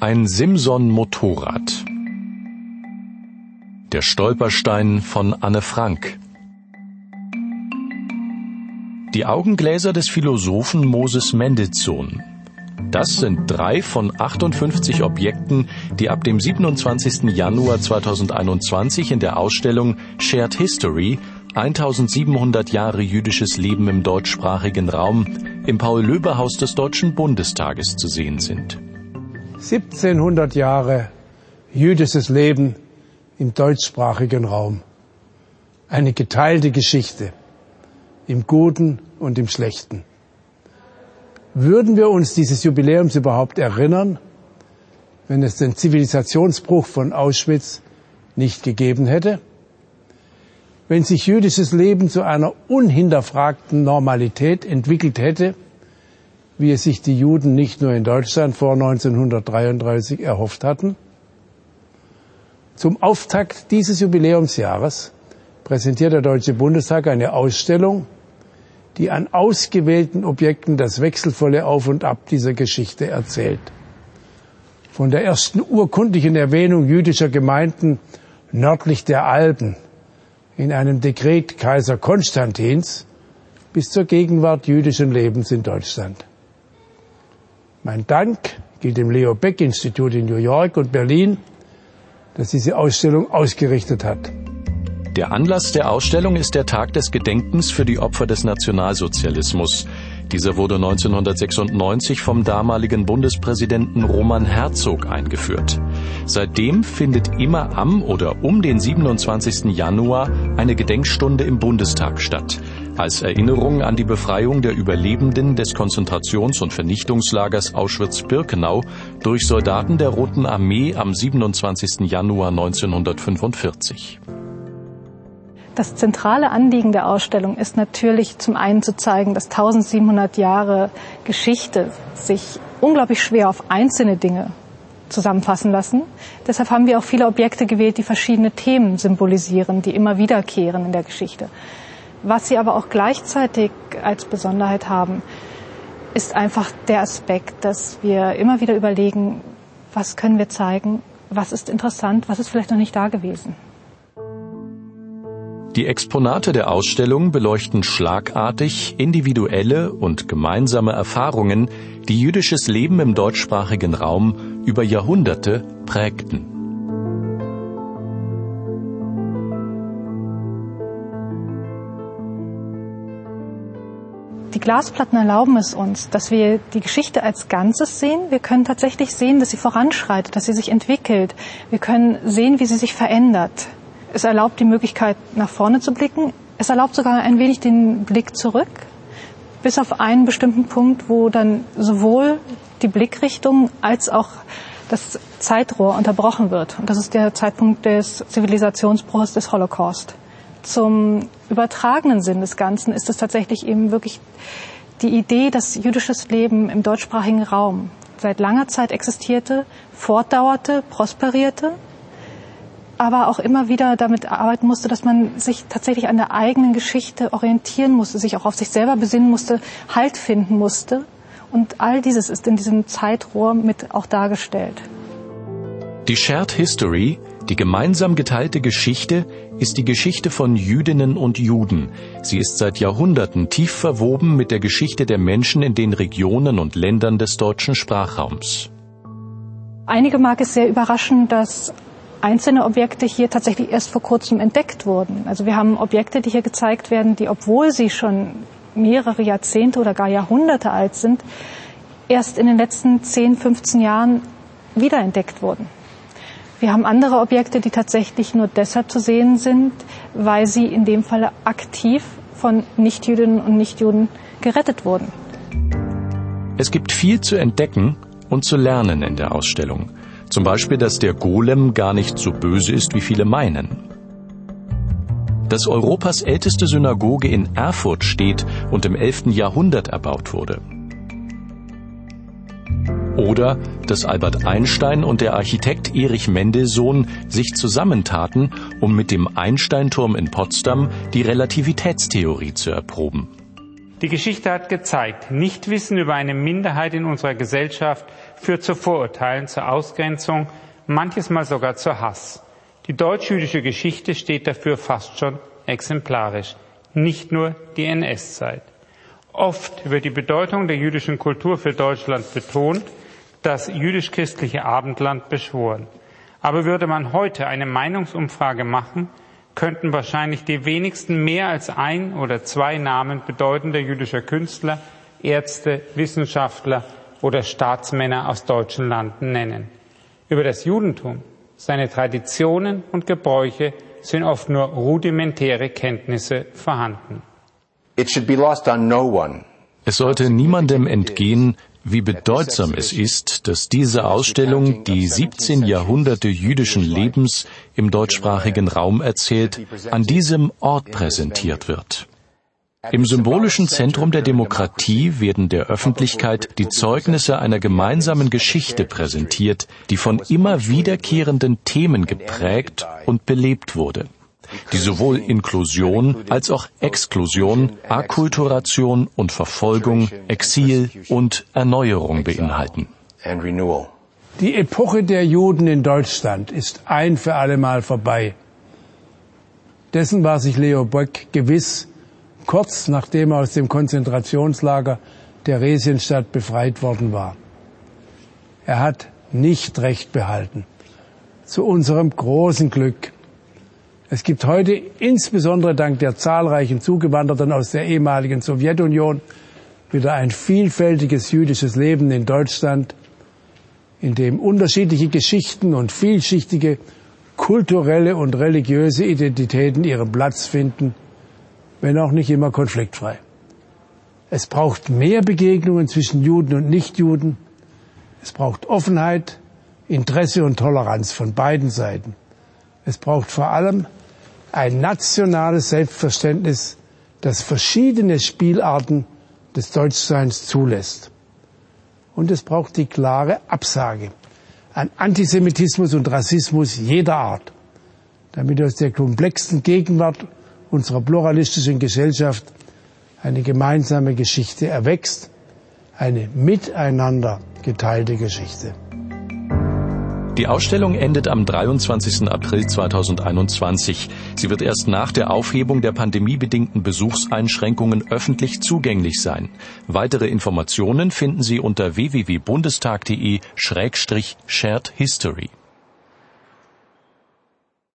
Ein Simson-Motorrad. Der Stolperstein von Anne Frank. Die Augengläser des Philosophen Moses Mendelssohn. Das sind drei von 58 Objekten, die ab dem 27. Januar 2021 in der Ausstellung Shared History 1700 Jahre jüdisches Leben im deutschsprachigen Raum im Paul-Löbe-Haus des Deutschen Bundestages zu sehen sind. 1700 Jahre jüdisches Leben im deutschsprachigen Raum. Eine geteilte Geschichte im Guten und im Schlechten. Würden wir uns dieses Jubiläums überhaupt erinnern, wenn es den Zivilisationsbruch von Auschwitz nicht gegeben hätte? Wenn sich jüdisches Leben zu einer unhinterfragten Normalität entwickelt hätte, wie es sich die Juden nicht nur in Deutschland vor 1933 erhofft hatten? Zum Auftakt dieses Jubiläumsjahres präsentiert der Deutsche Bundestag eine Ausstellung, die an ausgewählten Objekten das wechselvolle Auf und Ab dieser Geschichte erzählt. Von der ersten urkundlichen Erwähnung jüdischer Gemeinden nördlich der Alpen in einem Dekret Kaiser Konstantins bis zur Gegenwart jüdischen Lebens in Deutschland. Mein Dank gilt dem Leo Beck Institut in New York und Berlin, das diese Ausstellung ausgerichtet hat. Der Anlass der Ausstellung ist der Tag des Gedenkens für die Opfer des Nationalsozialismus. Dieser wurde 1996 vom damaligen Bundespräsidenten Roman Herzog eingeführt. Seitdem findet immer am oder um den 27. Januar eine Gedenkstunde im Bundestag statt, als Erinnerung an die Befreiung der Überlebenden des Konzentrations- und Vernichtungslagers Auschwitz-Birkenau durch Soldaten der Roten Armee am 27. Januar 1945. Das zentrale Anliegen der Ausstellung ist natürlich zum einen zu zeigen, dass 1700 Jahre Geschichte sich unglaublich schwer auf einzelne Dinge zusammenfassen lassen. Deshalb haben wir auch viele Objekte gewählt, die verschiedene Themen symbolisieren, die immer wiederkehren in der Geschichte. Was sie aber auch gleichzeitig als Besonderheit haben, ist einfach der Aspekt, dass wir immer wieder überlegen, was können wir zeigen, was ist interessant, was ist vielleicht noch nicht da gewesen. Die Exponate der Ausstellung beleuchten schlagartig individuelle und gemeinsame Erfahrungen, die jüdisches Leben im deutschsprachigen Raum über Jahrhunderte prägten. Die Glasplatten erlauben es uns, dass wir die Geschichte als Ganzes sehen. Wir können tatsächlich sehen, dass sie voranschreitet, dass sie sich entwickelt. Wir können sehen, wie sie sich verändert. Es erlaubt die Möglichkeit, nach vorne zu blicken. Es erlaubt sogar ein wenig den Blick zurück, bis auf einen bestimmten Punkt, wo dann sowohl die Blickrichtung als auch das Zeitrohr unterbrochen wird. Und das ist der Zeitpunkt des Zivilisationsbruchs des Holocaust. Zum übertragenen Sinn des Ganzen ist es tatsächlich eben wirklich die Idee, dass jüdisches Leben im deutschsprachigen Raum seit langer Zeit existierte, fortdauerte, prosperierte aber auch immer wieder damit arbeiten musste, dass man sich tatsächlich an der eigenen Geschichte orientieren musste, sich auch auf sich selber besinnen musste, Halt finden musste. Und all dieses ist in diesem Zeitrohr mit auch dargestellt. Die Shared History, die gemeinsam geteilte Geschichte, ist die Geschichte von Jüdinnen und Juden. Sie ist seit Jahrhunderten tief verwoben mit der Geschichte der Menschen in den Regionen und Ländern des deutschen Sprachraums. Einige mag es sehr überraschen, dass einzelne Objekte hier tatsächlich erst vor kurzem entdeckt wurden. Also wir haben Objekte, die hier gezeigt werden, die, obwohl sie schon mehrere Jahrzehnte oder gar Jahrhunderte alt sind, erst in den letzten 10, 15 Jahren wiederentdeckt wurden. Wir haben andere Objekte, die tatsächlich nur deshalb zu sehen sind, weil sie in dem Falle aktiv von Nichtjüdinnen und Nichtjuden gerettet wurden. Es gibt viel zu entdecken und zu lernen in der Ausstellung. Zum Beispiel, dass der Golem gar nicht so böse ist, wie viele meinen. Dass Europas älteste Synagoge in Erfurt steht und im 11. Jahrhundert erbaut wurde. Oder dass Albert Einstein und der Architekt Erich Mendelssohn sich zusammentaten, um mit dem Einsteinturm in Potsdam die Relativitätstheorie zu erproben. Die Geschichte hat gezeigt, Nichtwissen über eine Minderheit in unserer Gesellschaft führt zu Vorurteilen, zur Ausgrenzung, manches Mal sogar zu Hass. Die deutsch-jüdische Geschichte steht dafür fast schon exemplarisch, nicht nur die NS-Zeit. Oft wird die Bedeutung der jüdischen Kultur für Deutschland betont, das jüdisch-christliche Abendland beschworen. Aber würde man heute eine Meinungsumfrage machen, könnten wahrscheinlich die wenigsten mehr als ein oder zwei Namen bedeutender jüdischer Künstler, Ärzte, Wissenschaftler oder Staatsmänner aus deutschen Landen nennen. Über das Judentum, seine Traditionen und Gebräuche sind oft nur rudimentäre Kenntnisse vorhanden. Es sollte niemandem entgehen, wie bedeutsam es ist, dass diese Ausstellung die 17 Jahrhunderte jüdischen Lebens im deutschsprachigen Raum erzählt, an diesem Ort präsentiert wird. Im symbolischen Zentrum der Demokratie werden der Öffentlichkeit die Zeugnisse einer gemeinsamen Geschichte präsentiert, die von immer wiederkehrenden Themen geprägt und belebt wurde die sowohl Inklusion als auch Exklusion, Akkulturation und Verfolgung, Exil und Erneuerung beinhalten. Die Epoche der Juden in Deutschland ist ein für allemal vorbei. Dessen war sich Leo Böck gewiss, kurz nachdem er aus dem Konzentrationslager der Theresienstadt befreit worden war. Er hat nicht recht behalten. Zu unserem großen Glück es gibt heute insbesondere dank der zahlreichen Zugewanderten aus der ehemaligen Sowjetunion wieder ein vielfältiges jüdisches Leben in Deutschland, in dem unterschiedliche Geschichten und vielschichtige kulturelle und religiöse Identitäten ihren Platz finden, wenn auch nicht immer konfliktfrei. Es braucht mehr Begegnungen zwischen Juden und Nichtjuden. Es braucht Offenheit, Interesse und Toleranz von beiden Seiten. Es braucht vor allem ein nationales Selbstverständnis, das verschiedene Spielarten des Deutschseins zulässt. Und es braucht die klare Absage an Antisemitismus und Rassismus jeder Art, damit aus der komplexen Gegenwart unserer pluralistischen Gesellschaft eine gemeinsame Geschichte erwächst, eine miteinander geteilte Geschichte. Die Ausstellung endet am 23. April 2021. Sie wird erst nach der Aufhebung der pandemiebedingten Besuchseinschränkungen öffentlich zugänglich sein. Weitere Informationen finden Sie unter www.bundestag.de-shared history.